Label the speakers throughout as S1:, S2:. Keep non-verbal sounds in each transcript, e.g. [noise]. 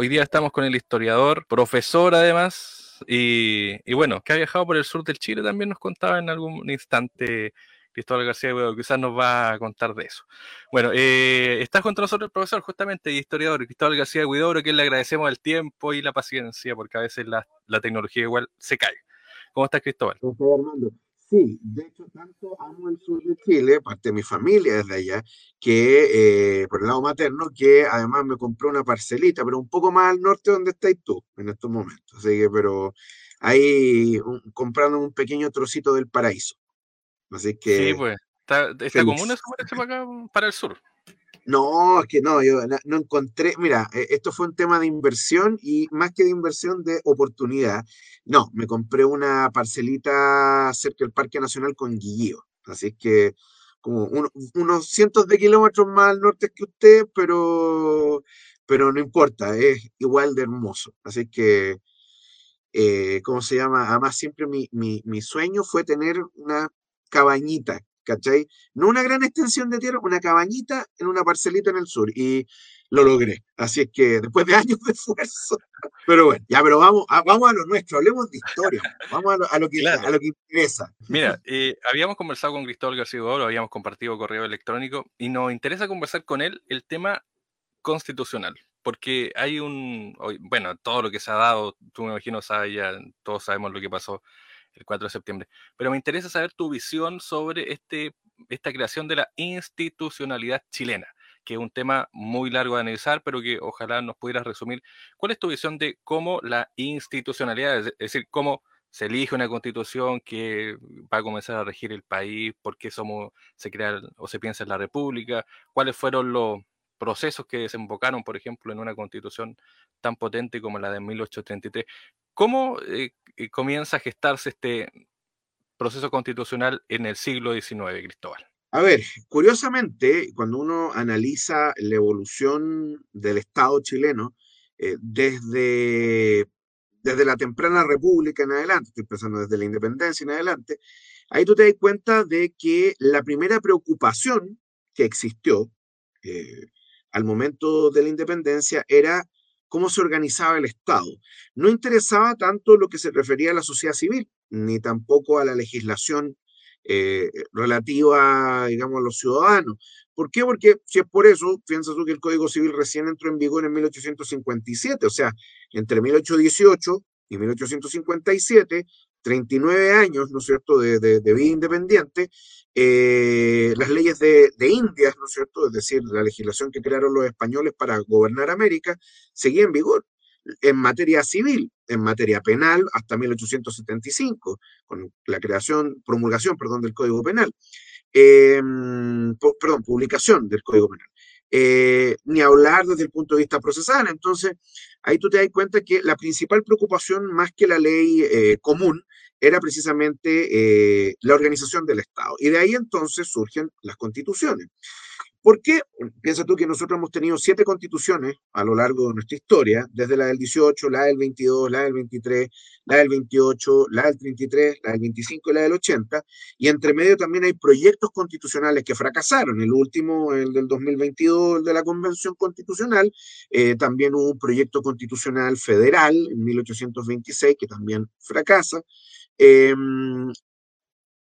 S1: Hoy día estamos con el historiador, profesor además, y, bueno, que ha viajado por el sur del Chile, también nos contaba en algún instante Cristóbal García Huidobro, quizás nos va a contar de eso. Bueno, eh, está junto nosotros el profesor justamente y historiador Cristóbal García Huidobro, que le agradecemos el tiempo y la paciencia, porque a veces la, la tecnología igual se cae. ¿Cómo estás, Cristóbal?
S2: ¿Cómo estás, Armando? Sí, de hecho, tanto amo el sur de Chile, parte de mi familia desde allá, que eh, por el lado materno, que además me compró una parcelita, pero un poco más al norte donde estás tú en estos momentos. Así que, pero ahí comprando un pequeño trocito del paraíso. Así que.
S1: Sí, pues. Está, está común eso para, acá, para el sur.
S2: No, es que no, yo no encontré, mira, e, esto fue un tema de inversión y más que de inversión, de oportunidad. No, me compré una parcelita cerca del Parque Nacional con Guillío, así que como unos cientos de kilómetros más al norte que usted, pero, pero no importa, es igual de hermoso. Así que, eh, ¿cómo se llama? Además, siempre mi, mi, mi sueño fue tener una cabañita, ¿cachai? No una gran extensión de tierra, una cabañita en una parcelita en el sur. Y lo logré. Así es que después de años de esfuerzo. [laughs] Pero bueno, ya, pero vamos a, vamos a lo nuestro, hablemos de historia, vamos a lo, que, a lo que interesa.
S1: Mira, eh, habíamos conversado con Cristóbal García Oro, habíamos compartido correo electrónico y nos interesa conversar con él el tema constitucional, porque hay un, bueno, todo lo que se ha dado, tú me imagino sabes ya, todos sabemos lo que pasó el 4 de septiembre. Pero me interesa saber tu visión sobre este, esta creación de la institucionalidad chilena, que es un tema muy largo de analizar, pero que ojalá nos pudieras resumir. ¿Cuál es tu visión de cómo la institucionalidad, es decir, cómo se elige una constitución que va a comenzar a regir el país, por qué somos, se crea o se piensa en la república, cuáles fueron los procesos que desembocaron, por ejemplo, en una constitución tan potente como la de 1833. ¿Cómo eh, eh, comienza a gestarse este proceso constitucional en el siglo XIX, Cristóbal?
S2: A ver, curiosamente, cuando uno analiza la evolución del Estado chileno eh, desde, desde la temprana república en adelante, estoy pensando desde la independencia en adelante, ahí tú te das cuenta de que la primera preocupación que existió al momento de la independencia era cómo se organizaba el Estado. No interesaba tanto lo que se refería a la sociedad civil, ni tampoco a la legislación eh, relativa, digamos, a los ciudadanos. ¿Por qué? Porque si es por eso, piensas tú que el Código Civil recién entró en vigor en 1857, o sea, entre 1818 y 1857 39 años, ¿no es cierto?, de, vida independiente, eh, las leyes de, Indias, ¿no es cierto?, es decir, la legislación que crearon los españoles para gobernar América, seguía en vigor en materia civil, en materia penal, hasta 1875, con la creación, promulgación, perdón, del Código Penal. Em, perdón, publicación del Código Penal. Eh, ni hablar desde el punto de vista procesal. Entonces, ahí tú te das cuenta que la principal preocupación, más que la ley eh, común, era precisamente eh, la organización del Estado. Y de ahí entonces surgen las constituciones. ¿Por qué? Piensa tú que nosotros hemos tenido siete constituciones a lo largo de nuestra historia, desde la del 18, la del 22, la del 23, la del 28, la del 33, la del 25 y la del 80, y entre medio también hay proyectos constitucionales que fracasaron. El último, el del 2022, el de la Convención Constitucional, eh, también hubo un proyecto constitucional federal en 1826 que también fracasa. Em,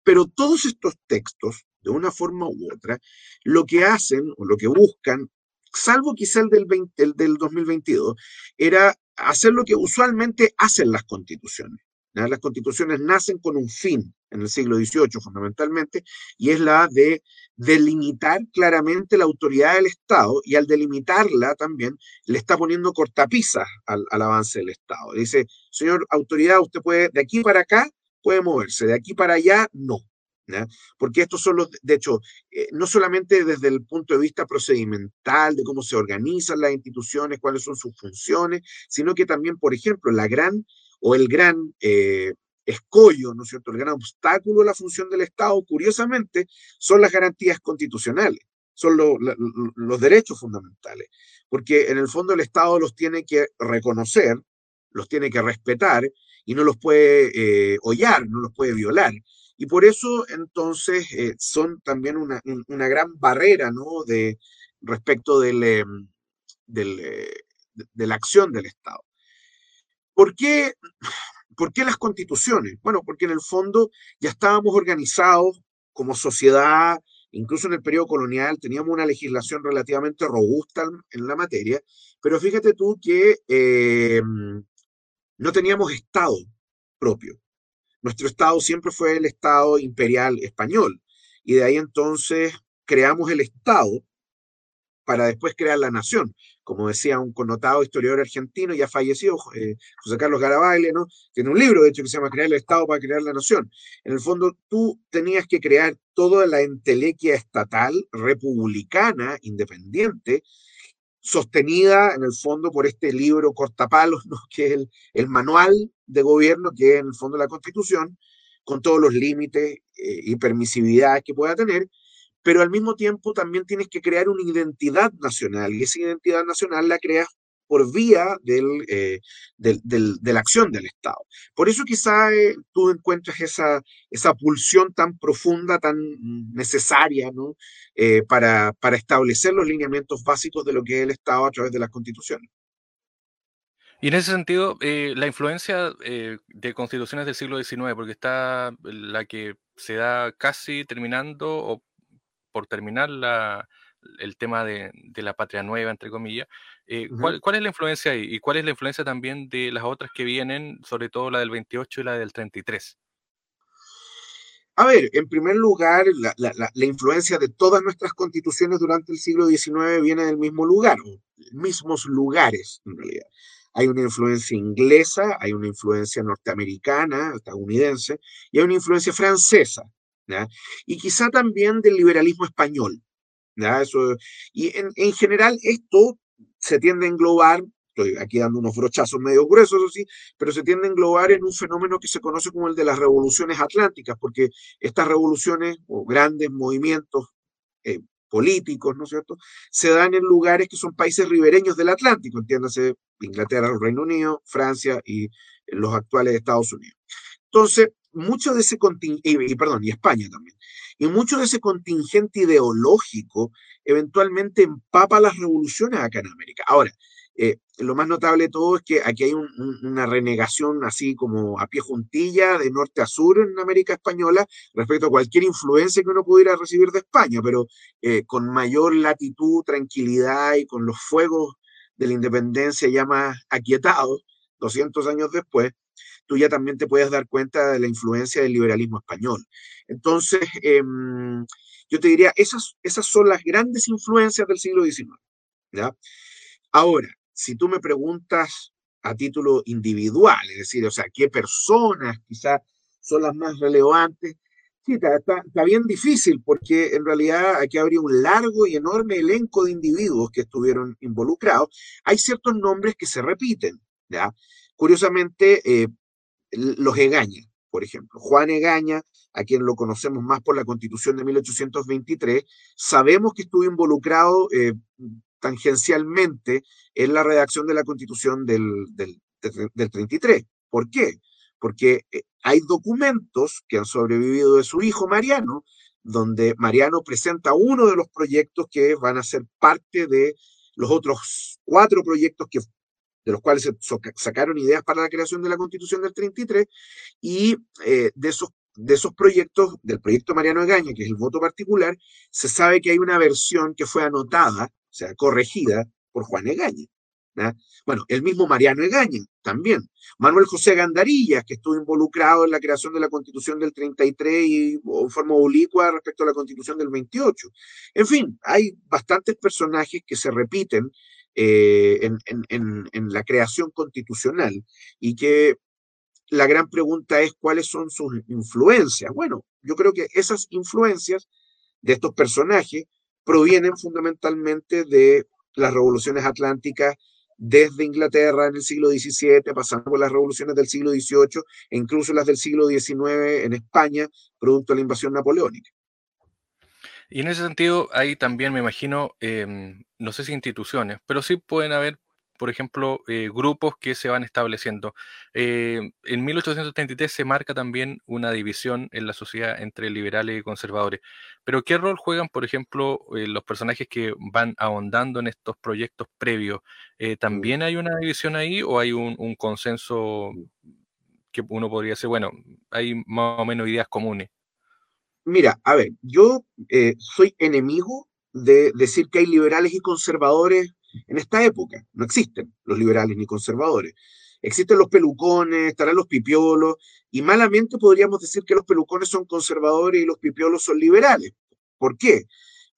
S2: pero todos estos textos de una forma u otra, lo que hacen o lo que buscan, salvo quizá el del, del 2022, era hacer lo que usualmente hacen las constituciones. Las constituciones nacen con un fin en el siglo XVIII fundamentalmente, y es la de delimitar claramente la autoridad del Estado, y al delimitarla también le está poniendo cortapisas al, al avance del Estado. Dice, señor autoridad, usted puede, de aquí para acá puede moverse, de aquí para allá no. Porque estos son los, de hecho, eh, no solamente desde el punto de vista procedimental, de cómo se organizan las instituciones, cuáles son sus funciones, sino que también, por ejemplo, la gran o el gran eh, escollo, ¿no es cierto?, el gran obstáculo a la función del Estado, curiosamente, son las garantías constitucionales, son los derechos fundamentales, porque en el fondo el Estado los tiene que reconocer, los tiene que respetar y no los puede eh, hollar, no los puede violar. Y por eso entonces eh, son también una, gran barrera ¿no? de, respecto del, em, del, eh, de la acción del Estado. ¿Por qué, ¿Por qué las constituciones? Bueno, porque en el fondo ya estábamos organizados como sociedad, incluso en el periodo colonial teníamos una legislación relativamente robusta en la materia, pero fíjate tú que eh, no teníamos Estado propio. Nuestro Estado siempre fue el Estado imperial español y de ahí entonces creamos el Estado para después crear la nación como decía un connotado historiador argentino, ya fallecido, eh, José Carlos Garabaile, ¿no? Tiene un libro, de hecho, que se llama Crear el Estado para crear la nación. En el fondo, tú tenías que crear toda la entelequia estatal, republicana, independiente, sostenida en el fondo por este libro cortapalos, ¿no? [laughs] que es el, manual de gobierno, que es en el fondo la constitución, con todos los límites eh, y permisividades que pueda tener, pero al mismo tiempo también tienes que crear una identidad nacional y esa identidad nacional la creas por vía eh, del, de la acción del Estado. Por eso quizá eh, tú encuentras esa, esa pulsión tan profunda, tan necesaria ¿no? Eh, para, para establecer los lineamientos básicos de lo que es el Estado a través de las constituciones.
S1: Y en ese sentido, la influencia de constituciones del siglo XIX, porque está la que se da casi terminando o por terminar el tema de, la patria nueva, entre comillas, eh, ¿cuál, es la influencia ahí? ¿Y cuál es la influencia también de las otras que vienen, sobre todo la del 28 y la del 33?
S2: A ver, en primer lugar, la, influencia de todas nuestras constituciones durante el siglo XIX viene del mismo lugar, mismos lugares, en realidad. Hay una influencia inglesa, hay una influencia norteamericana, estadounidense, y hay una influencia francesa. Y quizá también del liberalismo español. Eso, y en, en, general esto se tiende a englobar, estoy aquí dando unos brochazos medio gruesos, eso sí, pero se tiende a englobar en un fenómeno que se conoce como el de las revoluciones atlánticas, porque estas revoluciones o grandes movimientos eh, políticos, ¿no es cierto?, se dan en lugares que son países ribereños del Atlántico, entiéndase Inglaterra, el Reino Unido, Francia y los actuales Estados Unidos. Entonces, mucho de ese contingente, y, perdón, y España también, y mucho de ese contingente ideológico eventualmente empapa las revoluciones acá en América. Ahora, eh, lo más notable de todo es que aquí hay una renegación así como a pie juntilla de norte a sur en América Española respecto a cualquier influencia que uno pudiera recibir de España, pero eh, con mayor latitud, tranquilidad y con los fuegos de la independencia ya más aquietados, 200 años después, tú ya también te puedes dar cuenta de la influencia del liberalismo español. Entonces, em, yo te diría, esas, esas son las grandes influencias del siglo XIX. ¿ya? Ahora, si tú me preguntas a título individual, es decir, o sea, qué personas quizás son las más relevantes, sí, está, está, bien difícil porque en realidad aquí habría un largo y enorme elenco de individuos que estuvieron involucrados. Hay ciertos nombres que se repiten, ¿ya? Curiosamente, eh, los Egaña, por ejemplo. Juan Egaña, a quien lo conocemos más por la constitución de 1823, sabemos que estuvo involucrado eh, tangencialmente en la redacción de la constitución del, del, 33. ¿Por qué? Porque eh, hay documentos que han sobrevivido de su hijo Mariano, donde Mariano presenta uno de los proyectos que van a ser parte de los otros cuatro proyectos que de los cuales se sacaron ideas para la creación de la Constitución del 33, y eh, de, esos, de esos proyectos, del proyecto Mariano Egaña, que es el voto particular, se sabe que hay una versión que fue anotada, o sea, corregida por Juan Egaña. Bueno, el mismo Mariano Egaña también. Manuel José Gandarillas, que estuvo involucrado en la creación de la Constitución del 33 y en forma oblicua respecto a la Constitución del 28. En fin, hay bastantes personajes que se repiten eh, en, la creación constitucional y que la gran pregunta es cuáles son sus influencias. Bueno, yo creo que esas influencias de estos personajes provienen fundamentalmente de las revoluciones atlánticas desde Inglaterra en el siglo XVII, pasando por las revoluciones del siglo XVIII e incluso las del siglo XIX en España, producto de la invasión napoleónica.
S1: Y en ese sentido, ahí también me imagino, em, no sé si instituciones, pero sí pueden haber por ejemplo, eh, grupos que se van estableciendo. Eh, en 1833 se marca también una división en la sociedad entre liberales y conservadores. Pero ¿qué rol juegan, por ejemplo, eh, los personajes que van ahondando en estos proyectos previos? Mm. ¿También hay una división ahí o hay un, un consenso que uno podría decir, bueno, hay más o menos ideas comunes?
S2: Mira, a ver, yo soy enemigo de decir que hay liberales y conservadores en esta época. No existen los liberales ni conservadores. Existen los pelucones, estarán los pipiolos, y malamente podríamos decir que los pelucones son conservadores y los pipiolos son liberales. ¿Por qué?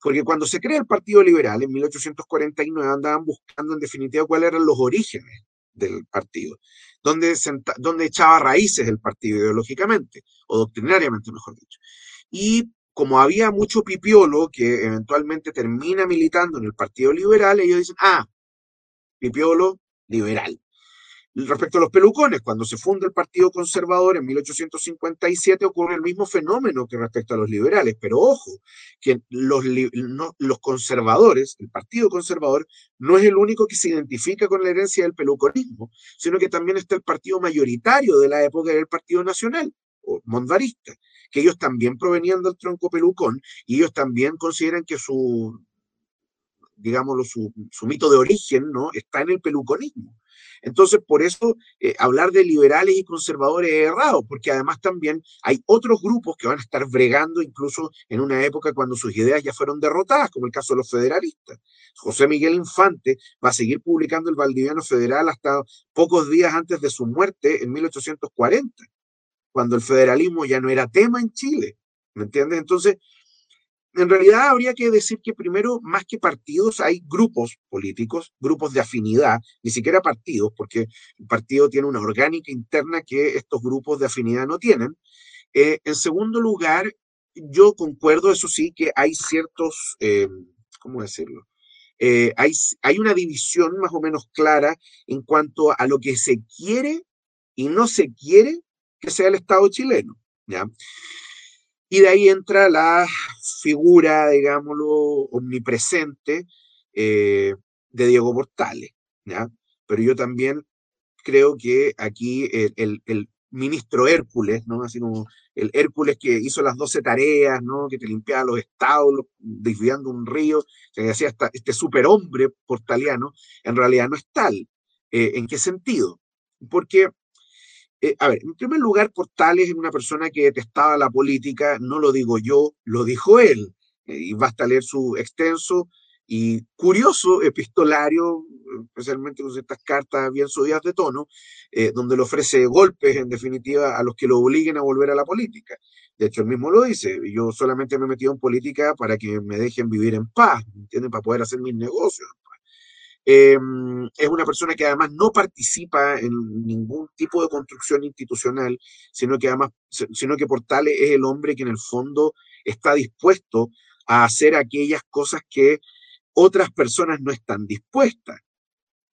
S2: Porque cuando se crea el Partido Liberal en 1849 andaban buscando en definitiva cuáles eran los orígenes del partido, dónde, dónde echaba raíces el partido ideológicamente, o doctrinariamente, mejor dicho. Y como había mucho pipiolo que eventualmente termina militando en el Partido Liberal, ellos dicen, ah, pipiolo liberal. Respecto a los pelucones, cuando se funda el Partido Conservador en 1857 ocurre el mismo fenómeno que respecto a los liberales, pero ojo, que los, conservadores, el Partido Conservador, no es el único que se identifica con la herencia del peluconismo, sino que también está el partido mayoritario de la época, del Partido Nacional, o mondarista que ellos también provenían del tronco pelucón y ellos también consideran que su, digámoslo, su, mito de origen, ¿no? Está en el peluconismo. Entonces, por eso eh, hablar de liberales y conservadores es errado, porque además también hay otros grupos que van a estar bregando incluso en una época cuando sus ideas ya fueron derrotadas, como el caso de los federalistas. José Miguel Infante va a seguir publicando el Valdiviano Federal hasta pocos días antes de su muerte en 1840 cuando el federalismo ya no era tema en Chile. ¿Me entiendes? Entonces, en realidad habría que decir que primero, más que partidos, hay grupos políticos, grupos de afinidad, ni siquiera partidos, porque el partido tiene una orgánica interna que estos grupos de afinidad no tienen. Eh, en segundo lugar, yo concuerdo, eso sí, que hay ciertos, eh, ¿cómo decirlo? Eh, hay, hay una división más o menos clara en cuanto a lo que se quiere y no se quiere que sea el Estado chileno. ¿ya? Y de ahí entra la figura, digámoslo, omnipresente eh, de Diego Portales. ¿ya? Pero yo también creo que aquí el, ministro Hércules, ¿no? Así como el Hércules que hizo las 12 tareas, ¿no? Que te limpiaba los estados, desviando un río, que hacía hasta este superhombre portaliano, en realidad no es tal. Eh, ¿En qué sentido? Porque eh, a ver, en primer lugar, Portales es una persona que detestaba la política, no lo digo yo, lo dijo él, eh, y basta leer su extenso y curioso epistolario, especialmente con ciertas cartas bien subidas de tono, eh, donde le ofrece golpes, en definitiva, a los que lo obliguen a volver a la política. De hecho, él mismo lo dice, yo solamente me he metido en política para que me dejen vivir en paz, ¿entienden? Para poder hacer mis negocios. Em, es una persona que además no participa en ningún tipo de construcción institucional, sino que además, sino que Portales es el hombre que en el fondo está dispuesto a hacer aquellas cosas que otras personas no están dispuestas.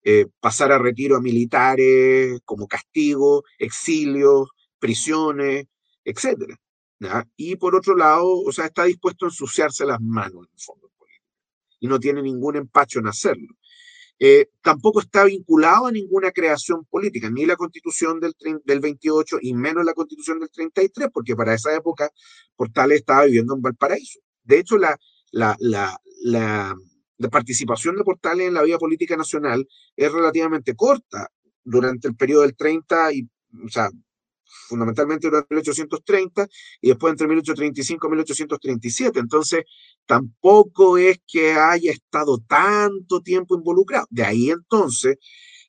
S2: Eh, pasar a retiro a militares como castigo, exilios, prisiones, etc. Y por otro lado, o sea, está dispuesto a ensuciarse las manos en el fondo y no tiene ningún empacho en hacerlo. Eh, tampoco está vinculado a ninguna creación política, ni la constitución del, del 28 y menos la constitución del 33, porque para esa época Portales estaba viviendo en Valparaíso. De hecho, la, la, la, la, participación de Portales en la vida política nacional es relativamente corta durante el periodo del 30 y, o sea, fundamentalmente durante 1830 y después entre 1835 y 1837. Entonces, tampoco es que haya estado tanto tiempo involucrado. De ahí entonces,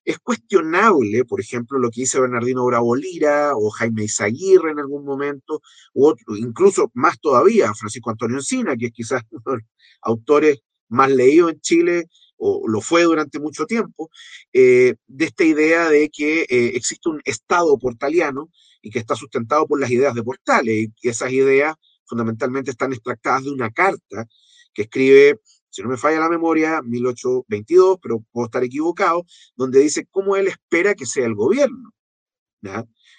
S2: es cuestionable, por ejemplo, lo que dice Bernardino Bravo Lira o Jaime Izaguirre en algún momento, u otro, incluso más todavía, Francisco Antonio Encina, que es quizás uno de los autores más leídos en Chile, o lo fue durante mucho tiempo, eh, de esta idea de que eh, existe un Estado portaliano y que está sustentado por las ideas de Portales, y esas ideas fundamentalmente están extractadas de una carta que escribe, si no me falla la memoria, 1822, pero puedo estar equivocado, donde dice cómo él espera que sea el gobierno,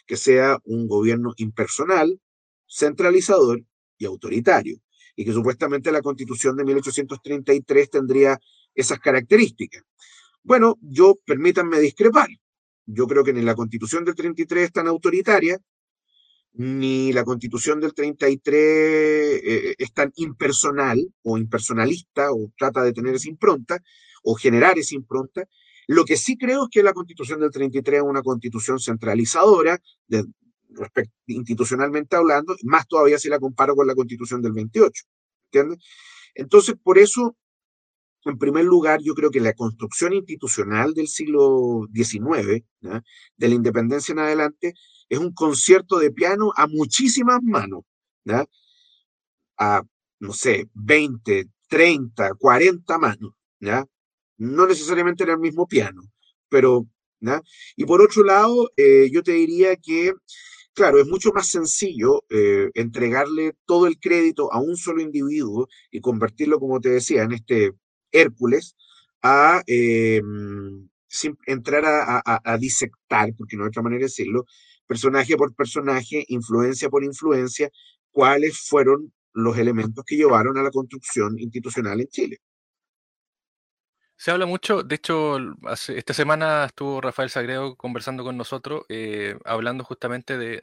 S2: que sea un gobierno impersonal, centralizador y autoritario, y que supuestamente la constitución de 1833 tendría esas características. Bueno, yo permítanme discrepar. Yo creo que ni la constitución del 33 es tan autoritaria, ni la constitución del 33 eh, es tan impersonal o impersonalista o trata de tener esa impronta o generar esa impronta. Lo que sí creo es que la constitución del 33 es una constitución centralizadora, de, institucionalmente hablando, más todavía si la comparo con la constitución del 28. ¿Entiendes? Entonces, por eso, en primer lugar, yo creo que la construcción institucional del siglo XIX, de la independencia en adelante, es un concierto de piano a muchísimas manos, a, no sé, 20, 30, 40 manos, ¿ya? no necesariamente en el mismo piano, pero, y por otro lado, eh, yo te diría que Claro, es mucho más sencillo eh, entregarle todo el crédito a un solo individuo y convertirlo, como te decía, en este Hércules, a eh, entrar a, disectar, porque no hay otra manera de decirlo, personaje por personaje, influencia por influencia, cuáles fueron los elementos que llevaron a la construcción institucional en Chile.
S1: Se habla mucho, de hecho, esta semana estuvo Rafael Sagredo conversando con nosotros, eh, hablando justamente de,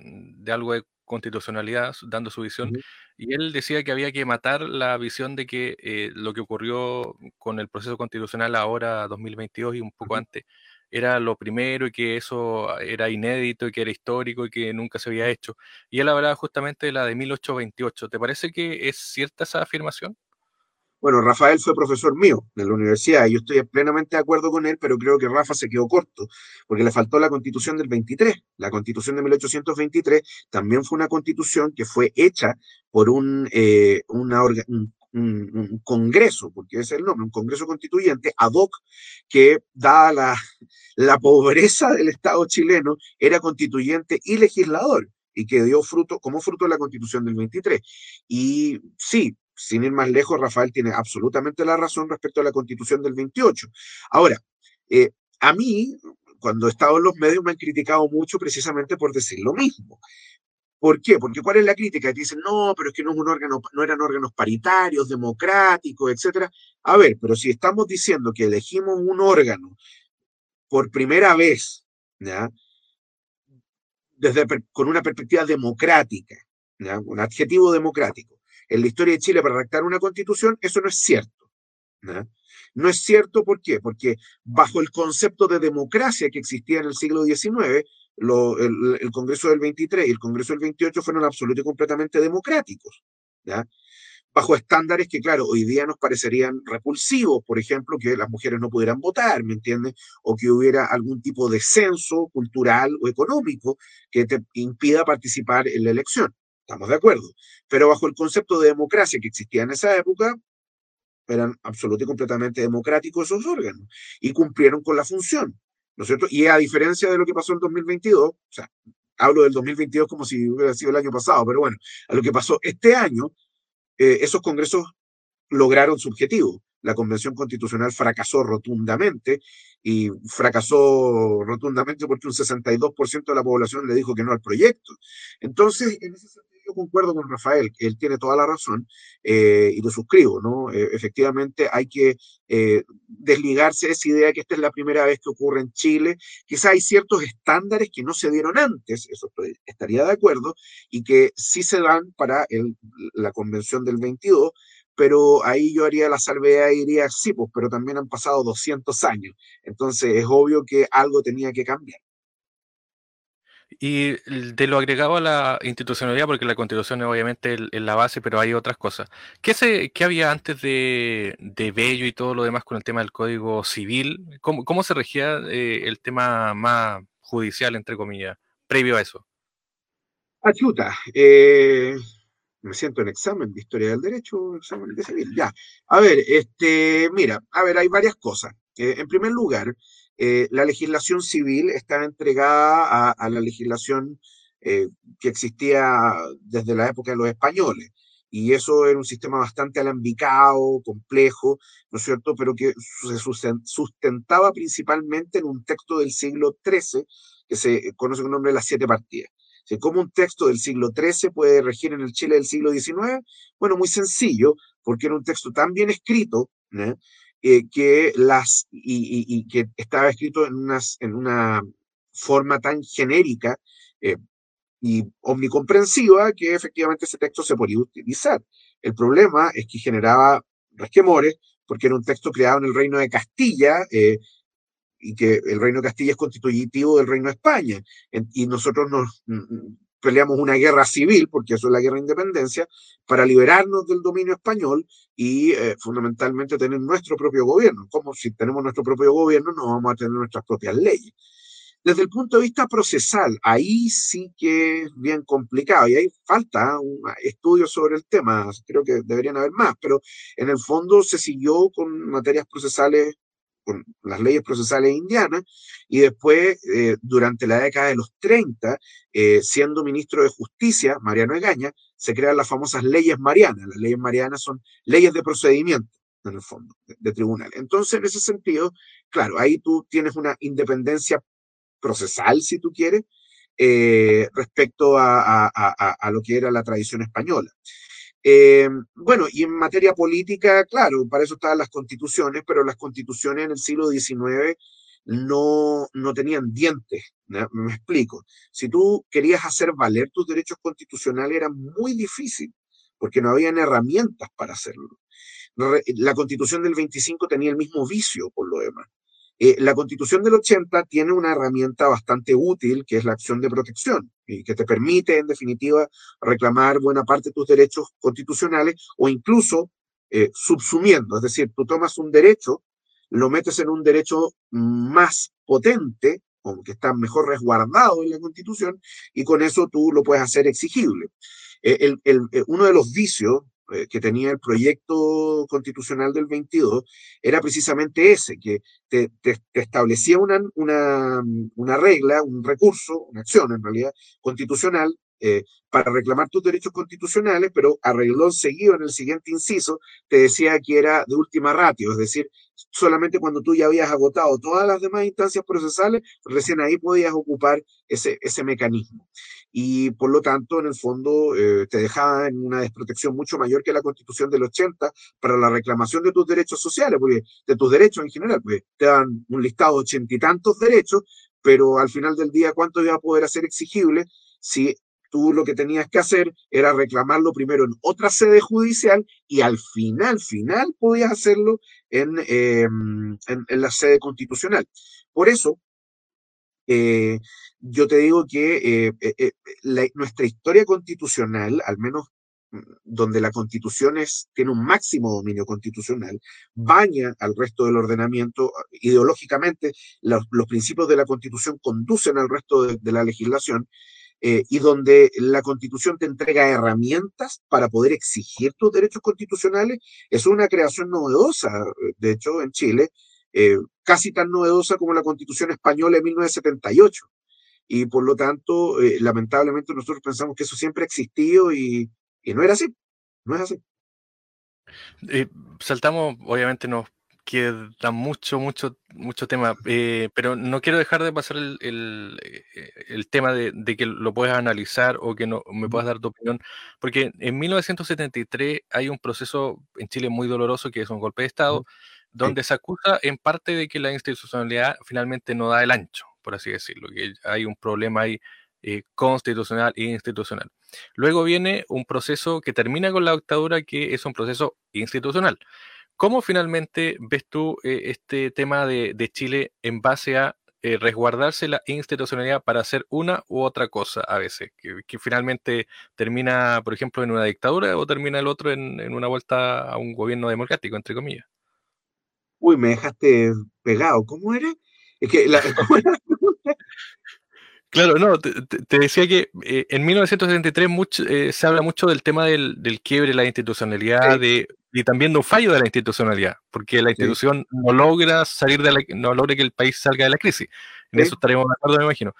S1: algo de constitucionalidad, dando su visión, y él decía que había que matar la visión de que eh, lo que ocurrió con el proceso constitucional ahora, 2022 y un poco antes, era lo primero y que eso era inédito y que era histórico y que nunca se había hecho. Y él hablaba justamente de la de 1828. ¿Te parece que es cierta esa afirmación?
S2: Bueno, Rafael fue profesor mío de la universidad y yo estoy plenamente de acuerdo con él, pero creo que Rafa se quedó corto, porque le faltó la constitución del 23. La constitución de 1823 también fue una constitución que fue hecha por un, eh, una un, congreso, porque ese es el nombre, un congreso constituyente ad hoc, que dada la, la pobreza del Estado chileno, era constituyente y legislador y que dio fruto, como fruto de la constitución del 23. Y sí, sin ir más lejos, Rafael tiene absolutamente la razón respecto a la constitución del 28. Ahora, eh, a mí, cuando he estado en los medios, me han criticado mucho precisamente por decir lo mismo. ¿Por qué? Porque ¿cuál es la crítica? dicen, no, pero es que no, es un órgano, no eran órganos paritarios, democráticos, etcétera. A ver, pero si estamos diciendo que elegimos un órgano por primera vez, ¿ya? Desde, con una perspectiva democrática, un adjetivo democrático, en la historia de Chile para redactar una constitución, eso no es cierto. ¿no? es cierto, ¿por qué? Porque bajo el concepto de democracia que existía en el siglo XIX, el, Congreso del 23 y el Congreso del 28 fueron absolutamente completamente democráticos. Bajo estándares que, claro, hoy día nos parecerían repulsivos, por ejemplo, que las mujeres no pudieran votar, ¿me entiendes? O que hubiera algún tipo de censo cultural o económico que te impida participar en la elección. Estamos de acuerdo. Pero bajo el concepto de democracia que existía en esa época, eran absolutamente y completamente democráticos esos órganos y cumplieron con la función, ¿no es cierto? Y a diferencia de lo que pasó en 2022, o sea, hablo del 2022 como si hubiera sido el año pasado, pero bueno, a lo que pasó este año, eh, esos congresos lograron su objetivo. La Convención Constitucional fracasó rotundamente y fracasó rotundamente porque un 62% de la población le dijo que no al proyecto. Entonces, en ese sentido, yo concuerdo con Rafael, él tiene toda la razón eh, y lo suscribo, ¿no? Eh, efectivamente hay que eh, desligarse de esa idea de que esta es la primera vez que ocurre en Chile. Quizá hay ciertos estándares que no se dieron antes, eso estaría de acuerdo, y que sí se dan para la convención del 22, pero ahí yo haría la salvedad y diría, sí, pues, pero también han pasado 200 años, entonces es obvio que algo tenía que cambiar.
S1: Y de lo agregado a la institucionalidad, porque la constitución es obviamente la base, pero hay otras cosas. ¿Qué, se, qué había antes de, de, Bello y todo lo demás con el tema del Código Civil? ¿Cómo, cómo se regía eh, el tema más judicial, entre comillas, previo a eso?
S2: Achuta, eh, me siento en examen de historia del derecho, examen de civil, ya. A ver, este, mira, a ver, hay varias cosas. Eh, en primer lugar, eh, la legislación civil está entregada a, la legislación eh, que existía desde la época de los españoles. Y eso era un sistema bastante alambicado, complejo, ¿no es cierto? Pero que se sustentaba principalmente en un texto del siglo XIII, que se conoce con el nombre de las siete partidas. ¿Cómo un texto del siglo XIII puede regir en el Chile del siglo XIX? Bueno, muy sencillo, porque era un texto tan bien escrito, eh, que las, y, que estaba escrito en, unas, en una forma tan genérica eh, y omnicomprensiva que efectivamente ese texto se podía utilizar. El problema es que generaba resquemores porque era un texto creado en el Reino de Castilla eh, y que el Reino de Castilla es constitutivo del Reino de España. y nosotros nos peleamos una guerra civil, porque eso es la guerra de independencia, para liberarnos del dominio español y eh, fundamentalmente tener nuestro propio gobierno. Como si tenemos nuestro propio gobierno, no vamos a tener nuestras propias leyes. Desde el punto de vista procesal, ahí sí que es bien complicado y hay falta un estudio sobre el tema, creo que deberían haber más, pero en el fondo se siguió con materias procesales con las leyes procesales indianas, y después, eh, durante la década de los 30, eh, siendo ministro de Justicia, Mariano Egaña, se crean las famosas leyes marianas. Las leyes marianas son leyes de procedimiento, en el fondo, de, tribunal. Entonces, en ese sentido, claro, ahí tú tienes una independencia procesal, si tú quieres, eh, respecto a, a, lo que era la tradición española. Eh, bueno, y en materia política, claro, para eso estaban las constituciones, pero las constituciones en el siglo XIX no, no tenían dientes. Me explico. Si tú querías hacer valer tus derechos constitucionales era muy difícil, porque no habían herramientas para hacerlo. La constitución del 25 tenía el mismo vicio, por lo demás. Eh, la constitución del 80 tiene una herramienta bastante útil, que es la acción de protección, y que te permite, en definitiva, reclamar buena parte de tus derechos constitucionales o incluso eh, subsumiendo, es decir, tú tomas un derecho, lo metes en un derecho más potente, o que está mejor resguardado en la Constitución, y con eso tú lo puedes hacer exigible. Eh, uno de los vicios que tenía el proyecto constitucional del 22 era precisamente ese, que te, establecía una, una, una, regla, un recurso, una acción en realidad constitucional eh, para reclamar tus derechos constitucionales, pero arregló seguido en el siguiente inciso, te decía que era de última ratio, es decir, solamente cuando tú ya habías agotado todas las demás instancias procesales, recién ahí podías ocupar ese, ese mecanismo y por lo tanto, en el fondo, eh, te dejaba en una desprotección mucho mayor que la constitución del 80 para la reclamación de tus derechos sociales, porque de tus derechos en general, pues te dan un listado de ochenta y tantos derechos, pero al final del día, ¿cuánto iba a poder hacer exigible si tú lo que tenías que hacer era reclamarlo primero en otra sede judicial y al final, final, podías hacerlo en, em, en, en la sede constitucional. Por eso, eh, yo te digo que eh, eh, nuestra historia constitucional, al menos mm, donde la constitución es, tiene un máximo dominio constitucional, baña al resto del ordenamiento ideológicamente, los, principios de la constitución conducen al resto de, la legislación, y donde la constitución te entrega herramientas para poder exigir tus derechos constitucionales, es una creación novedosa, de hecho, en Chile, eh, casi tan novedosa como la Constitución española de 1978. Y por lo tanto, eh, lamentablemente nosotros pensamos que eso siempre ha existido y, no era así. No es así.
S1: Eh, saltamos, obviamente nos queda mucho, mucho, mucho tema, pero no quiero dejar de pasar el, el, tema de, de, que lo puedas analizar o que no me puedas dar tu opinión, porque en 1973 hay un proceso en Chile muy doloroso que es un golpe de Estado donde se acusa en parte de que la institucionalidad finalmente no da el ancho, por así decirlo, que hay un problema ahí eh, constitucional e institucional. Luego viene un proceso que termina con la dictadura, que es un proceso institucional. ¿Cómo finalmente ves tú eh, este tema de, Chile en base a eh, resguardarse la institucionalidad para hacer una u otra cosa a veces? Que, finalmente termina, por ejemplo, en una dictadura o termina el otro en, en una vuelta a un gobierno democrático, entre comillas.
S2: Uy, me dejaste pegado. ¿Cómo era? Es que la, [laughs]
S1: Claro, no, te, decía que eh, en 1973 mucho, eh, se habla mucho del tema del, quiebre de la institucionalidad de, y también de un fallo de la institucionalidad, porque la institución no logra salir de la, no logra que el país salga de la crisis. En eso estaremos de acuerdo, me imagino.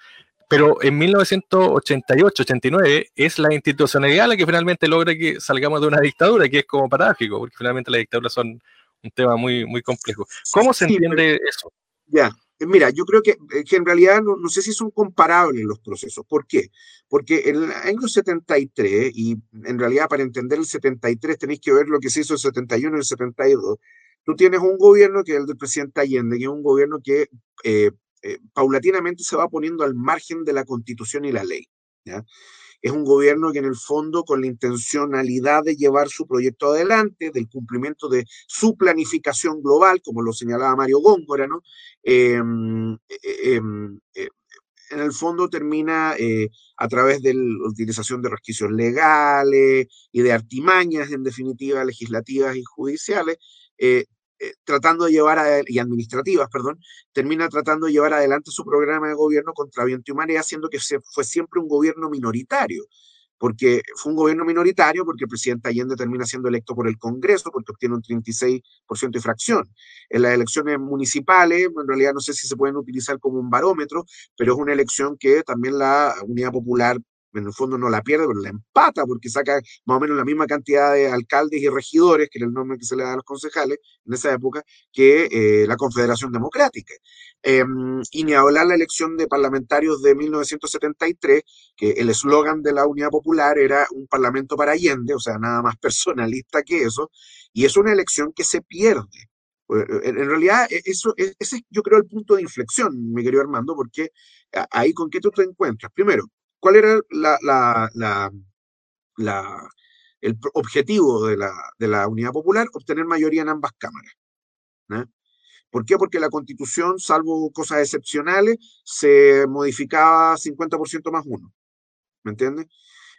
S1: Pero en 1988-89 es la institucionalidad la que finalmente logra que salgamos de una dictadura, que es como paradójico, porque finalmente las dictaduras son un tema muy, muy complejo. ¿Cómo se entiende eso?
S2: Ya, eh, Mira, yo creo que, eh, que en realidad no, no, sé si son comparables los procesos. ¿Por qué? Porque en el año 73, y en realidad para entender el 73 tenéis que ver lo que se hizo en el 71 y el 72, tú tienes un gobierno que es el del presidente Allende, que es un gobierno que eh, eh, paulatinamente se va poniendo al margen de la constitución y la ley. Es un gobierno que en el fondo, con la intencionalidad de llevar su proyecto adelante, del cumplimiento de su planificación global, como lo señalaba Mario Góngora, ¿no? Em, em, en el fondo termina eh, a través de la utilización de resquicios legales y de artimañas, en definitiva, legislativas y judiciales, eh, tratando de llevar, y administrativas, perdón, termina tratando de llevar adelante su programa de gobierno contra viento y marea, haciendo que se, fue siempre un gobierno minoritario porque fue un gobierno minoritario, porque el presidente Allende termina siendo electo por el Congreso, porque obtiene un 36% de fracción. En las elecciones municipales, en realidad no sé si se pueden utilizar como un barómetro, pero es una elección que también la Unidad Popular en el fondo no la pierde, pero la empata porque saca más o menos la misma cantidad de alcaldes y regidores, que era el nombre que se le da a los concejales en esa época, que eh, la Confederación Democrática. Em, y ni hablar la elección de parlamentarios de 1973, que el eslogan de la Unidad Popular era un parlamento para Allende, o sea, nada más [laughs] personalista que eso, y es una elección que se pierde. Pues, en realidad, e, eso, e, ese es yo creo el punto de inflexión, mi querido Armando, porque ahí con qué tú te encuentras. Primero, ¿Cuál era el objetivo de la, Unidad Popular? Obtener mayoría en ambas cámaras. ¿Por qué? Porque la constitución, salvo cosas excepcionales, se modificaba 50% más uno. ¿Me entiendes?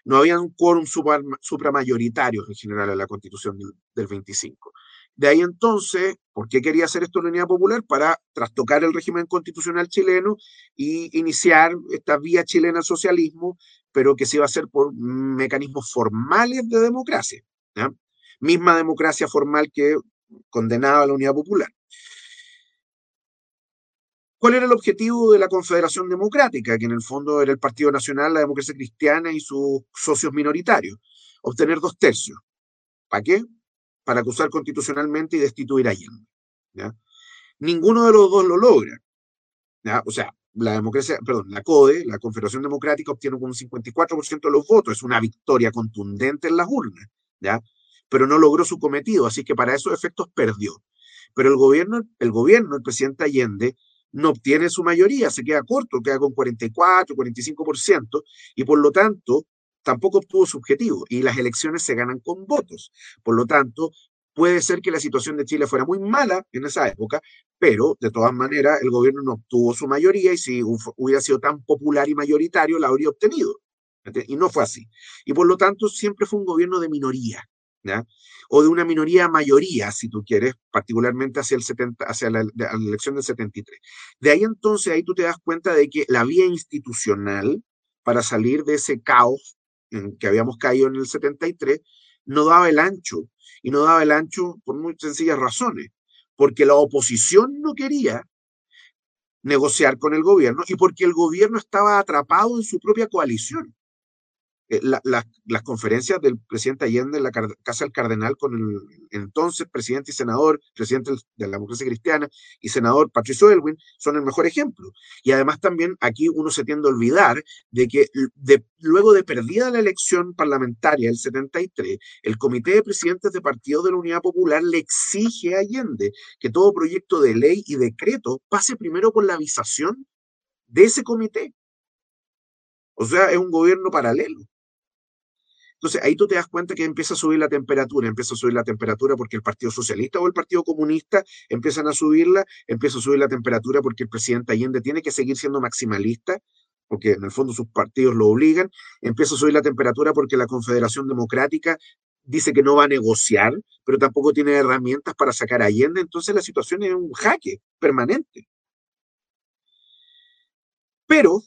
S2: No había un quórum supramayoritario en general en la constitución del, del 25. De ahí entonces, ¿por qué quería hacer esto la Unidad Popular? Para trastocar el régimen constitucional chileno y iniciar esta vía chilena al socialismo, pero que se iba a hacer por mecanismos formales de democracia. Misma democracia formal que condenaba a la Unidad Popular. ¿Cuál era el objetivo de la Confederación Democrática, que en el fondo era el Partido Nacional, la Democracia Cristiana y sus socios minoritarios? Obtener dos tercios. ¿Para qué? Para acusar constitucionalmente y destituir a Allende. Ninguno de los dos lo logra. O sea, la democracia, perdón, la CODE, la Confederación Democrática, obtiene un 54% de los votos. Es una victoria contundente en las urnas, ¿ya? Pero no logró su cometido, así que para esos efectos perdió. Pero el gobierno, el gobierno, el presidente Allende, no obtiene su mayoría, se queda corto, queda con 44, 45%, y por lo tanto tampoco obtuvo su objetivo y las elecciones se ganan con votos. Por lo tanto, puede ser que la situación de Chile fuera muy mala en esa época, pero de todas maneras el gobierno no obtuvo su mayoría y si hubiera sido tan popular y mayoritario, la habría obtenido. Y no fue así. Y por lo tanto, siempre fue un gobierno de minoría. o de una minoría mayoría, si tú quieres, particularmente hacia, el 70, hacia la, la, elección del 73. De ahí entonces, ahí tú te das cuenta de que la vía institucional para salir de ese caos en que habíamos caído en el 73, no daba el ancho. Y no daba el ancho por muy sencillas razones. Porque la oposición no quería negociar con el gobierno y porque el gobierno estaba atrapado en su propia coalición. Eh, las conferencias del presidente Allende en la Casa del Cardenal con el entonces presidente y senador, presidente de la democracia cristiana y senador Patricio Elwin, son el mejor ejemplo. Y además también aquí uno se tiende a olvidar de que luego de perdida la elección parlamentaria del 73, el Comité de Presidentes de Partidos de la Unidad Popular le exige a Allende que todo proyecto de ley y decreto pase primero por la avisación de ese comité. O sea, es un gobierno paralelo. Entonces ahí tú te das cuenta que empieza a subir la temperatura, empieza a subir la temperatura porque el Partido Socialista o el Partido Comunista empiezan a subirla, empieza a subir la temperatura porque el presidente Allende tiene que seguir siendo maximalista, porque en el fondo sus partidos lo obligan, empieza a subir la temperatura porque la Confederación Democrática dice que no va a negociar, pero tampoco tiene herramientas para sacar a Allende, entonces la situación es un jaque permanente. Pero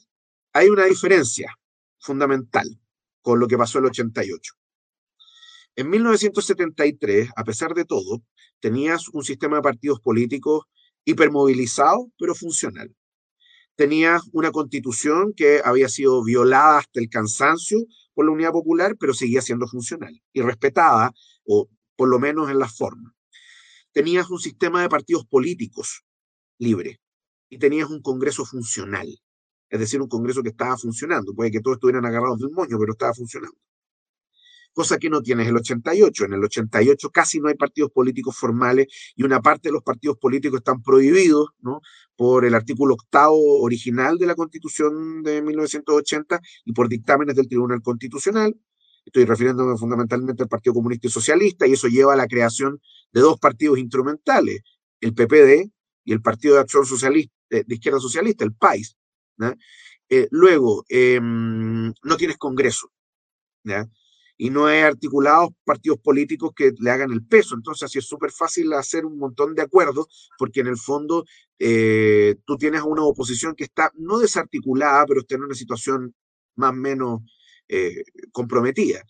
S2: hay una diferencia fundamental con lo que pasó el 88. En 1973, a pesar de todo, tenías un sistema de partidos políticos hipermovilizado, pero funcional. Tenías una constitución que había sido violada hasta el cansancio por la Unidad Popular, pero seguía siendo funcional y respetada, o por lo menos en la forma. Tenías un sistema de partidos políticos libre y tenías un Congreso funcional es decir, un Congreso que estaba funcionando. Puede que todos estuvieran agarrados del moño, pero estaba funcionando. cosa que no tienes el 88. En el 88 casi no hay partidos políticos formales y una parte de los partidos políticos están prohibidos ¿no? por el artículo octavo original de la Constitución de 1980 y por dictámenes del Tribunal Constitucional. Estoy refiriéndome fundamentalmente al Partido Comunista y Socialista y eso lleva a la creación de dos partidos instrumentales, el PPD y el Partido de Acción Socialista, de Izquierda Socialista, el PAIS. Eh, luego, em, no tienes Congreso. ¿ya? y no hay articulados partidos políticos que le hagan el peso. Entonces, así es súper fácil hacer un montón de acuerdos, porque en el fondo eh, tú tienes una oposición que está no desarticulada, pero está en una situación más o menos eh, comprometida.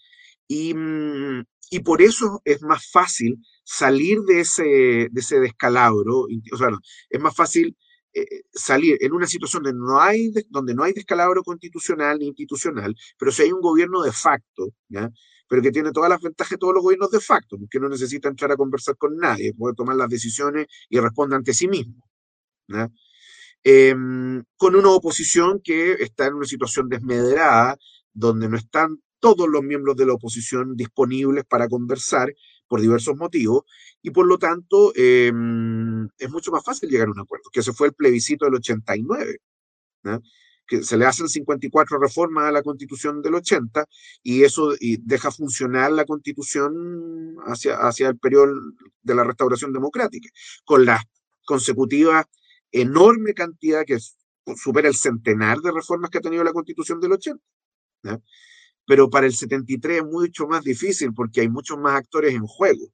S2: Y, mm, y, por eso es más fácil salir de ese, de ese descalabro, o sea, es más fácil eh, salir en una situación donde no, hay, donde no hay descalabro constitucional ni institucional, pero si hay un gobierno de facto, pero que tiene todas las ventajas de todos los gobiernos de facto, que no necesita entrar a conversar con nadie, puede tomar las decisiones y responde ante sí mismo. Em, con una oposición que está en una situación desmedrada, donde no están todos los miembros de la oposición disponibles para conversar por diversos motivos, y por lo tanto em, es mucho más fácil llegar a un acuerdo, que ese fue el plebiscito del 89, que se le hacen 54 reformas a la constitución del 80 y eso deja funcionar la constitución hacia, hacia el periodo de la restauración democrática, con la consecutiva enorme cantidad que supera el centenar de reformas que ha tenido la constitución del 80. Pero para el 73 es mucho más difícil porque hay muchos más actores en juego.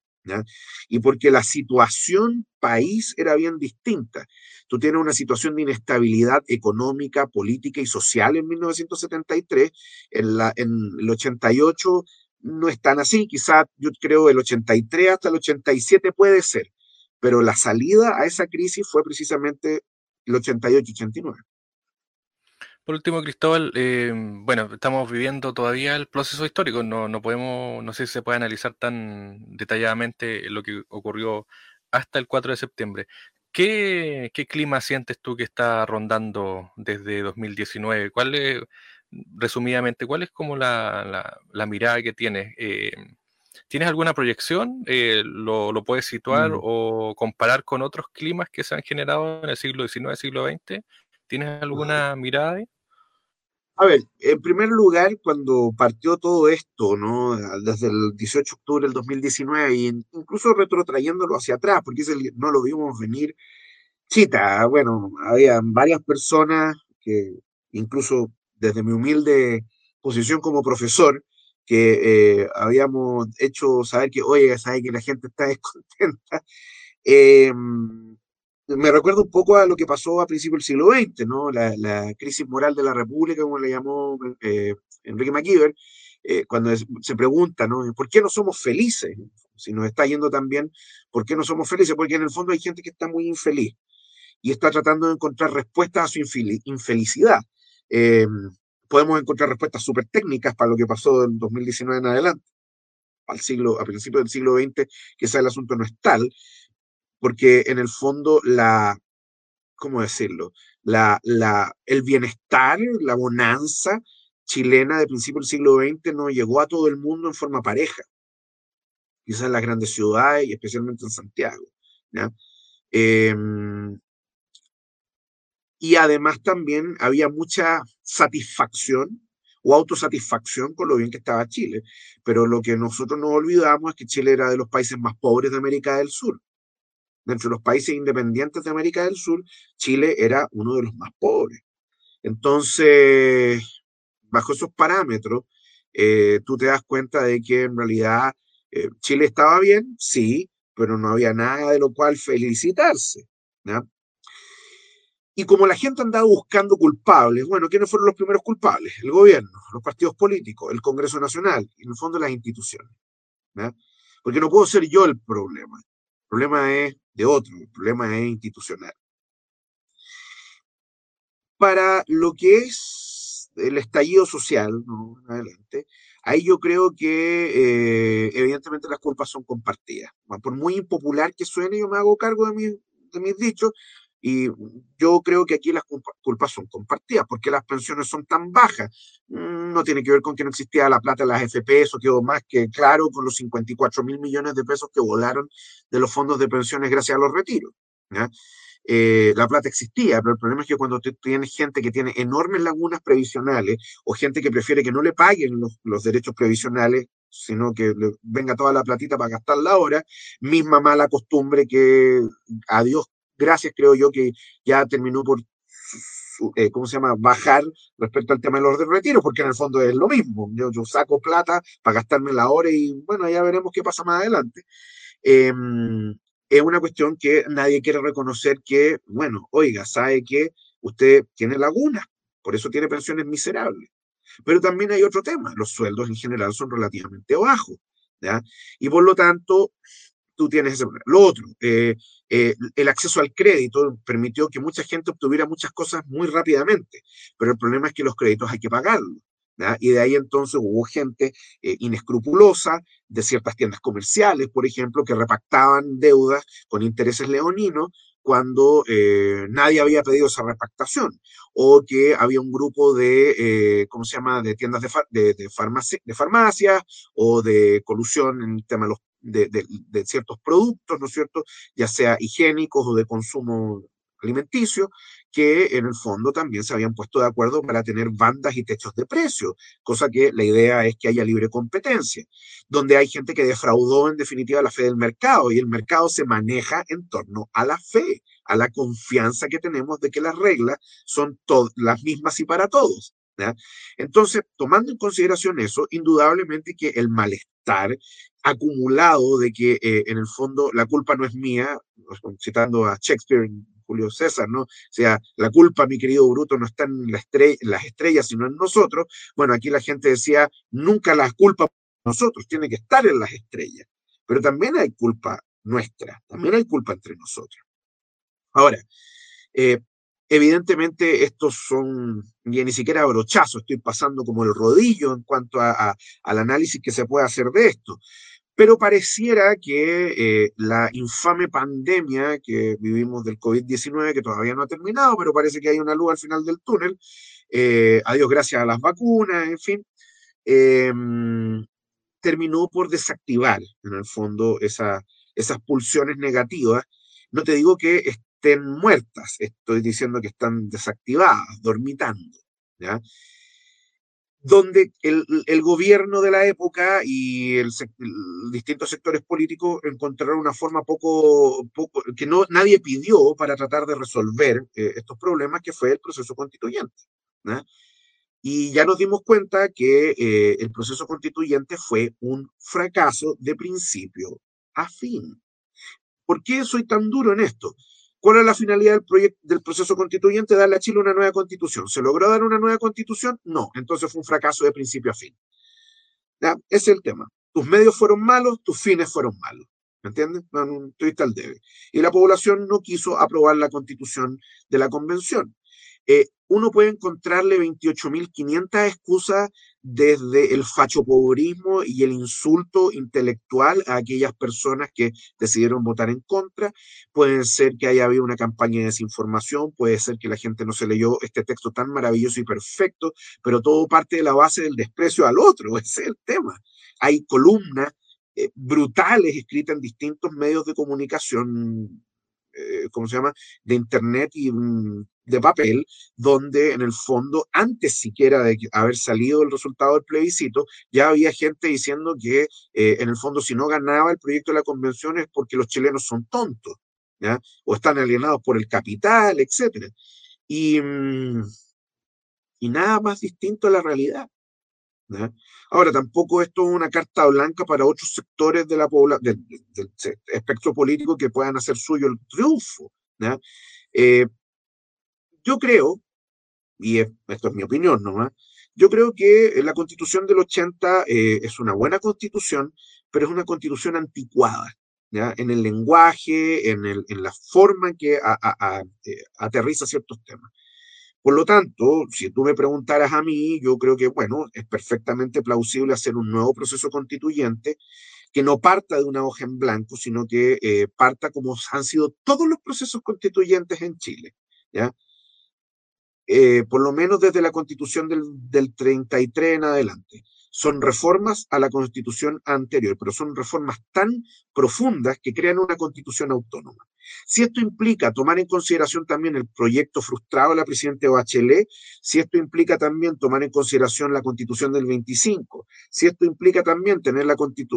S2: Y porque la situación país era bien distinta. Tú tienes una situación de inestabilidad económica, política y social en 1973, en, la, en el 88 no es tan así, quizá yo creo el 83 hasta el 87 puede ser, pero la salida a esa crisis fue precisamente el 88-89.
S1: Por último, Cristóbal, eh, bueno, estamos viviendo todavía el proceso histórico, no, no podemos, no sé si se puede analizar tan detalladamente lo que ocurrió hasta el 4 de septiembre. ¿Qué, qué clima sientes tú que está rondando desde 2019? ¿Cuál es, resumidamente, cuál es como la, la, mirada que tienes? Eh, ¿Tienes alguna proyección? Eh, lo, ¿lo, puedes situar mm. o comparar con otros climas que se han generado en el siglo XIX, siglo XX? ¿Tienes alguna mirada ahí?
S2: A ver, en primer lugar, cuando partió todo esto, ¿no? Desde el 18 de octubre del 2019, y incluso retrotrayéndolo hacia atrás, porque no lo vimos venir, chita, bueno, había varias personas que, incluso desde mi humilde posición como profesor, que eh, habíamos hecho saber que, oye, sabe que la gente está [laughs] descontenta. Eh, me recuerda un poco a lo que pasó a principios del siglo XX, ¿no? La, crisis moral de la República, como le llamó eh, Enrique McKeever, eh, cuando se pregunta. ¿Por qué no somos felices? Si nos está yendo tan bien, ¿por qué no somos felices? Porque en el fondo hay gente que está muy infeliz y está tratando de encontrar respuestas a su infelicidad. Eh, podemos encontrar respuestas súper técnicas para lo que pasó en 2019 en adelante, al siglo, a principios del siglo XX, quizá el asunto no es tal, porque en el fondo la, ¿cómo decirlo? La, la, el bienestar, la bonanza chilena de principio del siglo XX no llegó a todo el mundo en forma pareja, quizás en las grandes ciudades y especialmente en Santiago. Em, y además también había mucha satisfacción o autosatisfacción con lo bien que estaba Chile. Pero lo que nosotros no olvidamos es que Chile era de los países más pobres de América del Sur dentro de los países independientes de América del Sur, Chile era uno de los más pobres. Entonces, bajo esos parámetros, eh, tú te das cuenta de que en realidad eh, Chile estaba bien, sí, pero no había nada de lo cual felicitarse. Y como la gente andaba buscando culpables, bueno, ¿quiénes fueron los primeros culpables? El gobierno, los partidos políticos, el Congreso Nacional y en el fondo las instituciones. Porque no puedo ser yo el problema. El problema es de otro, el problema es institucional. Para lo que es el estallido social, adelante, ahí yo creo que eh, evidentemente las culpas son compartidas. Por muy impopular que suene, yo me hago cargo de, de mis dichos y yo creo que aquí las culpas son compartidas, porque las pensiones son tan bajas. Mm, no tiene que ver con que no existía la plata en las FP, eso quedó más que claro con los 54 mil millones de pesos que volaron de los fondos de pensiones gracias a los retiros. Eh, la plata existía, pero el problema es que cuando tienes gente que tiene enormes lagunas previsionales o gente que prefiere que no le paguen los, derechos previsionales, sino que le venga toda la platita para gastarla ahora, misma mala costumbre que a Dios gracias creo yo que ya terminó por eh, ¿cómo se llama?, bajar respecto al tema de los retiros, porque en el fondo es lo mismo. Yo, yo saco plata para gastarme la hora y bueno, ya veremos qué pasa más adelante. Em, es una cuestión que nadie quiere reconocer que, bueno, oiga, sabe que usted tiene lagunas, por eso tiene pensiones miserables. Pero también hay otro tema, los sueldos en general son relativamente bajos, ¿ya? Y por lo tanto, tú tienes ese problema. Lo otro, eh, eh, el acceso al crédito permitió que mucha gente obtuviera muchas cosas muy rápidamente, pero el problema es que los créditos hay que pagarlos. Y de ahí entonces hubo gente eh, inescrupulosa de ciertas tiendas comerciales, por ejemplo, que repactaban deudas con intereses leoninos cuando nadie había pedido esa repactación, o que había un grupo de, ¿cómo se llama?, de tiendas de, de, de farmacias o de colusión en el tema de los de, ciertos productos, ¿no es cierto?, ya sea higiénicos o de consumo alimenticio, que en el fondo también se habían puesto de acuerdo para tener bandas y techos de precio, cosa que la idea es que haya libre competencia, donde hay gente que defraudó en definitiva la fe del mercado y el mercado se maneja en torno a la fe, a la confianza que tenemos de que las reglas son las mismas y para todos. Entonces, tomando en consideración eso, indudablemente que el malestar acumulado de que eh, en el fondo la culpa no es mía, citando a Shakespeare, Julio César, ¿no? O sea, la culpa, mi querido Bruto, no está en, las estrellas, sino en nosotros. Bueno, aquí la gente decía, nunca la culpa nosotros, tiene que estar en las estrellas. Pero también hay culpa nuestra, también hay culpa entre nosotros. Ahora, eh, Evidentemente, estos son, ni siquiera brochazos, estoy pasando como el rodillo en cuanto a, al análisis que se puede hacer de esto. Pero pareciera que eh, la infame pandemia que vivimos del COVID-19, que todavía no ha terminado, pero parece que hay una luz al final del túnel, eh, adiós gracias a las vacunas, en fin, em, terminó por desactivar, en el fondo, esa, esas pulsiones negativas. No te digo que estén muertas, estoy diciendo que están desactivadas, dormitando, ¿ya? donde el, el, gobierno de la época y el, distintos sectores políticos encontraron una forma poco, poco que no, nadie pidió para tratar de resolver eh, estos problemas, que fue el proceso constituyente. Y ya nos dimos cuenta que eh, el proceso constituyente fue un fracaso de principio a fin. ¿Por qué soy tan duro en esto? ¿Cuál es la finalidad del, proyecto, del proceso constituyente? Darle a Chile una nueva constitución. ¿Se logró dar una nueva constitución? No. Entonces fue un fracaso de principio a fin. Ese es el tema. Tus medios fueron malos, tus fines fueron malos. ¿Me entiendes? No, no, al debe. Y la población no quiso aprobar la constitución de la convención. Eh, uno puede encontrarle 28.500 excusas desde el fachopobrismo y el insulto intelectual a aquellas personas que decidieron votar en contra. Puede ser que haya habido una campaña de desinformación, puede ser que la gente no se leyó este texto tan maravilloso y perfecto, pero todo parte de la base del desprecio al otro, [laughs] ese es el tema. Hay columnas eh, brutales escritas en distintos medios de comunicación eh, ¿cómo se llama?, de Internet y de papel, donde en el fondo, antes siquiera de haber salido el resultado del plebiscito, ya había gente diciendo que eh, en el fondo si no ganaba el proyecto de la convención es porque los chilenos son tontos, o están alienados por el capital, etc. Y, mm, y nada más distinto a la realidad. Ahora, tampoco esto es una carta blanca para otros sectores de la del, espectro político que puedan hacer suyo el triunfo. Eh, yo creo, y esto es mi opinión nomás, yo creo que la constitución del 80 eh, es una buena constitución, pero es una constitución anticuada. en el lenguaje, en, el, en la forma en que eh, aterriza ciertos temas. Por lo tanto, si tú me preguntaras a mí, yo creo que, bueno, es perfectamente plausible hacer un nuevo proceso constituyente que no parta de una hoja en blanco, sino que eh, parta como han sido todos los procesos constituyentes en Chile, ¿ya? Eh, por lo menos desde la constitución del, del 33 en adelante son reformas a la constitución anterior, pero son reformas tan profundas que crean una constitución autónoma. Si esto implica tomar en consideración también el proyecto frustrado de la presidenta Bachelet, si esto implica también tomar en consideración la constitución del 25, si esto implica también tener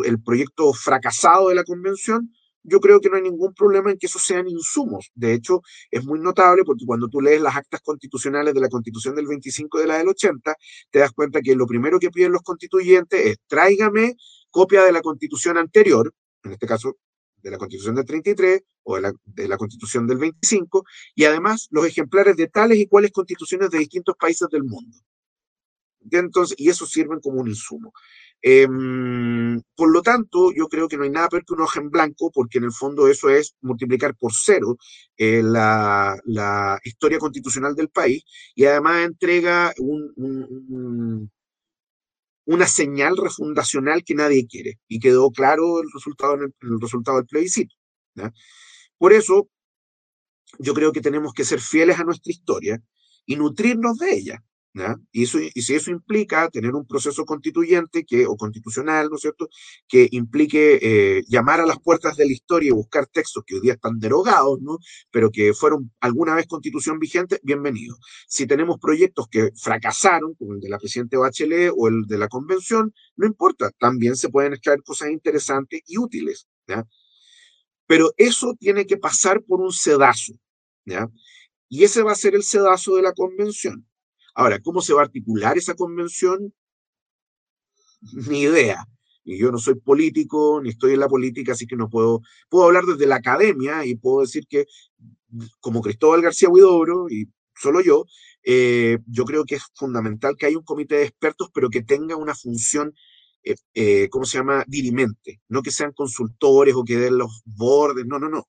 S2: el proyecto fracasado de la convención, yo creo que no hay ningún problema en que esos sean insumos. De hecho, es muy notable porque cuando tú lees las actas constitucionales de la Constitución del 25 y de la del 80, te das cuenta que lo primero que piden los constituyentes es tráigame copia de la Constitución anterior, en este caso de la Constitución del 33 o de la, de la Constitución del 25, y además los ejemplares de tales y cuales constituciones de distintos países del mundo. Entonces, y eso sirven como un insumo. Em, por lo tanto, yo creo que no hay nada peor que un hoja en blanco, porque en el fondo eso es multiplicar por cero eh, la, historia constitucional del país y además entrega una señal refundacional que nadie quiere y quedó claro el, resultado del plebiscito. Por eso, yo creo que tenemos que ser fieles a nuestra historia y nutrirnos de ella. Y, si eso implica tener un proceso constituyente que, o constitucional, ¿no es cierto?, que implique eh, llamar a las puertas de la historia y buscar textos que hoy día están derogados, ¿no? Pero que fueron alguna vez constitución vigente, bienvenido. Si tenemos proyectos que fracasaron, como el de la presidenta Bachelet o el de la convención, no importa, también se pueden extraer cosas interesantes y útiles, ¿ya? Pero eso tiene que pasar por un sedazo, ¿ya? Y ese va a ser el sedazo de la convención. Ahora, ¿cómo se va a articular esa convención? Ni idea. Y yo no soy político, ni estoy en la política, así que no puedo, puedo hablar desde la academia y puedo decir que como Cristóbal García Huidobro, y solo yo, eh, yo creo que es fundamental que haya un comité de expertos, pero que tenga una función, eh, eh, ¿cómo se llama?, dirimente, no que sean consultores o que den los bordes, no, no, no.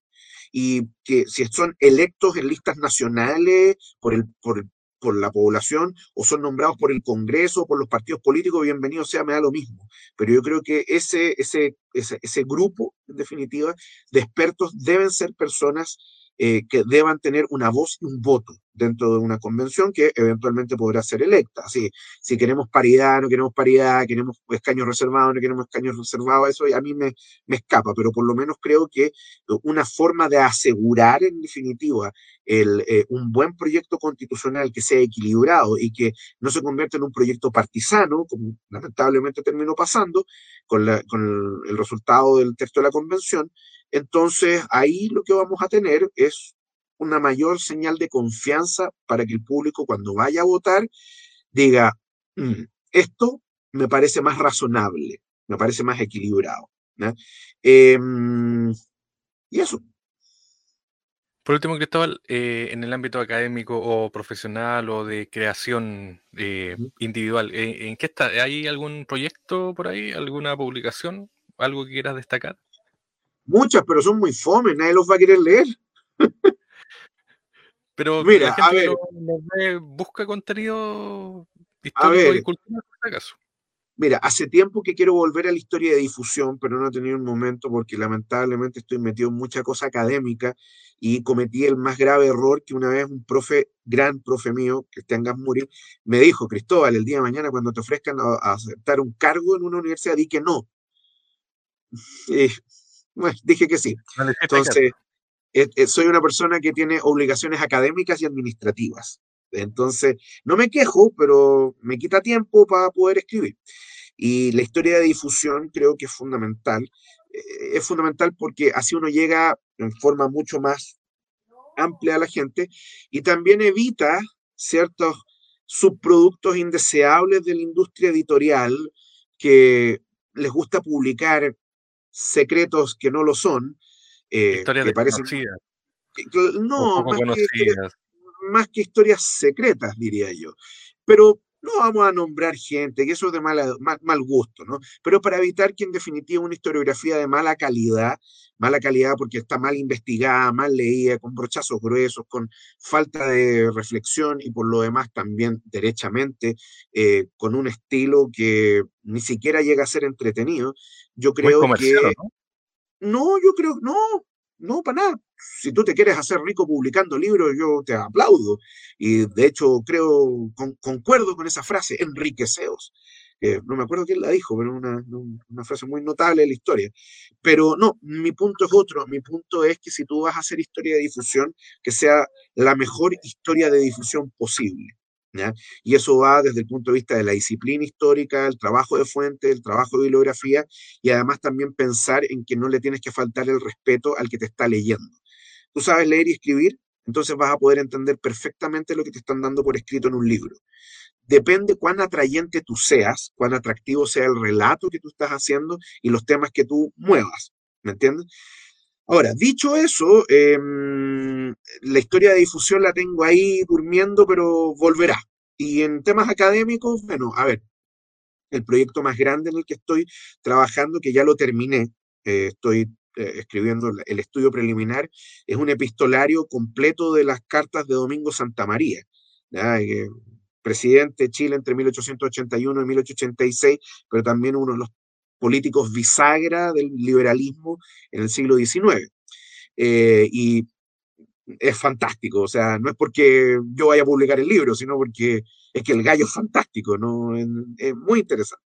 S2: Y que si son electos en listas nacionales por el, por el por la población o son nombrados por el Congreso o por los partidos políticos, bienvenido sea, me da lo mismo. Pero yo creo que ese, ese, ese, ese grupo, en definitiva, de expertos deben ser personas eh, que deban tener una voz y un voto dentro de una convención que eventualmente podrá ser electa. Así, si queremos paridad, no queremos paridad, queremos escaños reservados, no queremos escaños reservados, eso a mí me, me escapa, pero por lo menos creo que una forma de asegurar en definitiva el, eh, un buen proyecto constitucional que sea equilibrado y que no se convierta en un proyecto partisano, como lamentablemente terminó pasando con, la, con el, el resultado del texto de la convención, entonces, ahí lo que vamos a tener es una mayor señal de confianza para que el público cuando vaya a votar diga, mm, esto me parece más razonable, me parece más equilibrado. Em, y eso.
S1: Por último, Cristóbal, eh, en el ámbito académico o profesional o de creación eh, individual, ¿en qué está? ¿Hay algún proyecto por ahí? ¿Alguna publicación? ¿Algo que quieras destacar?
S2: Muchas, pero son muy fome, nadie los va a querer leer.
S1: Pero mira, a ver, busca contenido histórico y cultural, por acaso.
S2: Mira, hace tiempo que quiero volver a la historia de difusión, pero no he tenido un momento porque lamentablemente estoy metido en mucha cosa académica y cometí el más grave error que una vez un profe, gran profe mío, Cristian Gasmuri, me dijo, Cristóbal, el día de mañana cuando te ofrezcan a, aceptar un cargo en una universidad, di que no. [laughs] Eh, [laughs] dije que sí. Entonces, eh, eh, soy una persona que tiene obligaciones académicas y administrativas. Entonces, no me quejo, pero me quita tiempo para poder escribir. Y la historia de difusión creo que es fundamental. Eh, es fundamental porque así uno llega en forma mucho más amplia a la gente y también evita ciertos subproductos indeseables de la industria editorial que les gusta publicar secretos que no lo son.
S1: Eh, historias que parecen,
S2: No, más que, historias secretas, diría yo. Pero no vamos a nombrar gente, que eso es de mala, mal, gusto, ¿no? Pero para evitar que en definitiva una historiografía de mala calidad, mala calidad porque está mal investigada, mal leída, con brochazos gruesos, con falta de reflexión y por lo demás también derechamente, eh, con un estilo que ni siquiera llega a ser entretenido, yo creo que... ¿no? yo creo, no, No, para nada. Si tú te quieres hacer rico publicando libros, yo te aplaudo. Y de hecho, creo, concuerdo con esa frase, enriqueceos. no me acuerdo quién la dijo, pero una, una frase muy notable de la historia. Pero no, mi punto es otro. Mi punto es que si tú vas a hacer historia de difusión, que sea la mejor historia de difusión posible. Y eso va desde el punto de vista de la disciplina histórica, el trabajo de fuente, el trabajo de bibliografía y además también pensar en que no le tienes que faltar el respeto al que te está leyendo. Tú sabes leer y escribir, entonces vas a poder entender perfectamente lo que te están dando por escrito en un libro. Depende cuán atrayente tú seas, cuán atractivo sea el relato que tú estás haciendo y los temas que tú muevas. ¿Me entiendes? Ahora, dicho eso, em, la historia de difusión la tengo ahí durmiendo, pero volverá. Y en temas académicos, bueno, a ver, el proyecto más grande en el que estoy trabajando, que ya lo terminé, eh, estoy eh, escribiendo el estudio preliminar, es un epistolario completo de las cartas de Domingo Santa María, presidente de Chile entre 1881 y 1886, pero también uno de los políticos bisagra del liberalismo en el siglo XIX. Eh, y es fantástico, o sea, no es porque yo vaya a publicar el libro, sino porque es que el gallo es fantástico, ¿no? Es, muy interesante.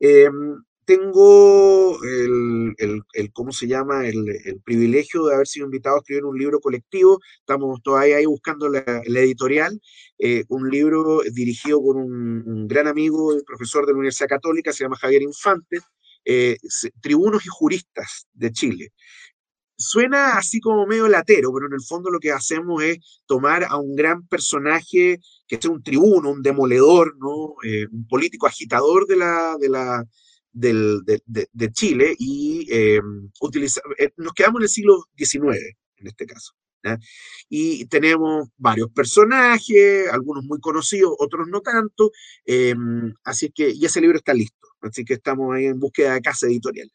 S2: Em, tengo el, el, ¿cómo se llama? El, privilegio de haber sido invitado a escribir un libro colectivo. Estamos todavía ahí buscando la, editorial. Eh, un libro dirigido por un, gran amigo, el profesor de la Universidad Católica, se llama Javier Infante, eh, Tribunos y Juristas de Chile. Suena así como medio latero, pero en el fondo lo que hacemos es tomar a un gran personaje que es un tribuno, un demoledor, ¿no? Eh, un político agitador de la, de la, de, Chile y eh, eh, nos quedamos en el siglo XIX, en este caso. Y tenemos varios personajes, algunos muy conocidos, otros no tanto, eh, así que, y ese libro está listo, así que estamos ahí en búsqueda de casa editorial.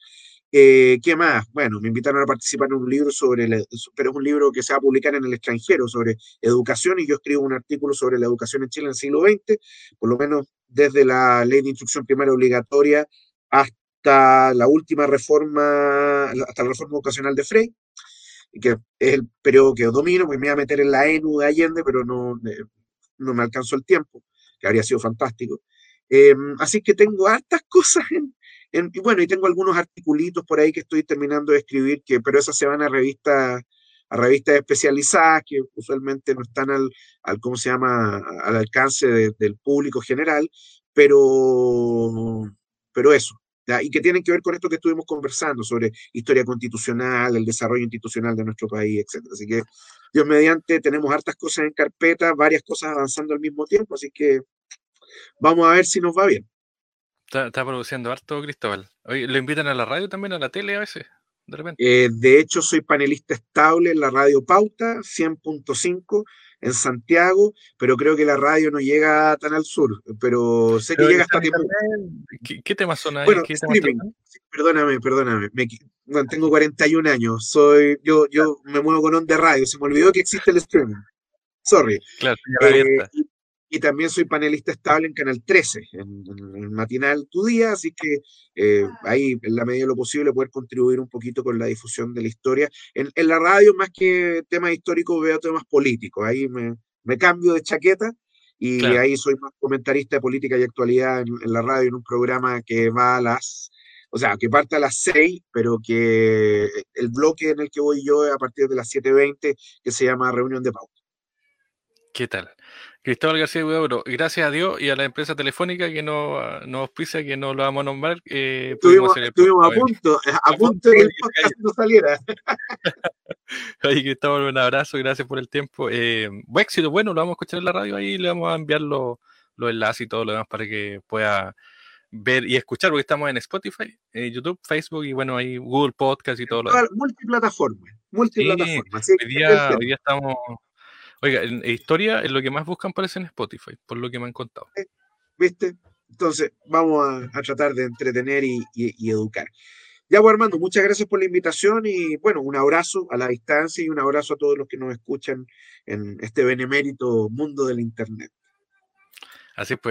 S2: ¿Qué más? Bueno, me invitaron a participar en un libro sobre, pero es un libro que se va a publicar en el extranjero sobre educación y yo escribo un artículo sobre la educación en Chile en el siglo XX, por lo menos desde la ley de instrucción primaria obligatoria hasta la última reforma, hasta la reforma educacional de Frey, que es el periodo que domino, pues me iba a meter en la ENU de Allende, pero no, eh, no me alcanzó el tiempo, que habría sido fantástico. Em, así que tengo hartas [laughs] cosas en, y bueno, y tengo algunos articulitos por ahí que estoy terminando de escribir, que, pero esas se van a revistas a revistas especializadas que usualmente no están al, al ¿cómo se llama?, al alcance del público general, pero, pero eso, y que tienen que ver con esto que estuvimos conversando sobre historia constitucional, el desarrollo institucional de nuestro país, etc. Así que, Dios mediante, tenemos hartas cosas en carpeta, varias cosas avanzando al mismo tiempo, así que vamos a ver si nos va bien.
S1: Está, produciendo harto, Cristóbal. Oye, ¿Lo invitan a la radio también, a la tele a veces?
S2: De, repente? Eh, de hecho, soy panelista estable en la radio Pauta 100.5 en Santiago, pero creo que la radio no llega tan al sur, pero sé que llega hasta
S1: Temuco. ¿Qué, temas son ahí?
S2: Bueno, perdóname, perdóname, tengo 41 años, soy, yo, yo me muevo con onda radio, se me olvidó que existe el streaming. Sorry.
S1: Claro,
S2: eh, y también soy panelista estable en Canal 13, en, el matinal Tu Día, así que eh, ahí, en la medida de lo posible, poder contribuir un poquito con la difusión de la historia. En, la radio, más que temas históricos, veo temas políticos. Ahí me, me cambio de chaqueta y ahí soy más comentarista de política y actualidad en, en, la radio, en un programa que va a las, o sea, que parte a las 6, pero que el bloque en el que voy yo es a partir de las 7.20, que se llama Reunión de Pauta.
S1: ¿Qué tal? Cristóbal García Huidobro, gracias a Dios y a la empresa telefónica que nos no auspicia, que no lo vamos a nombrar.
S2: Eh, estuvimos, estuvimos a punto, a, punto de que el podcast no saliera. [laughs]
S1: Oye, Cristóbal, un abrazo, gracias por el tiempo. Eh, buen éxito, bueno, lo vamos a escuchar en la radio ahí, le vamos a enviar los, enlaces y todo lo demás para que pueda ver y escuchar, porque estamos en Spotify, eh, YouTube, Facebook y bueno, ahí Google Podcast y todo lo demás.
S2: Multiplataforma, multiplataforma.
S1: hoy, día, hoy día estamos Oiga, en historia es lo que más buscan parece en Spotify, por lo que me han contado.
S2: ¿Viste? Entonces, vamos a, tratar de entretener y, educar. Ya, pues Armando, muchas gracias por la invitación y bueno, un abrazo a la distancia y un abrazo a todos los que nos escuchan en este benemérito mundo del Internet.
S1: Así pues.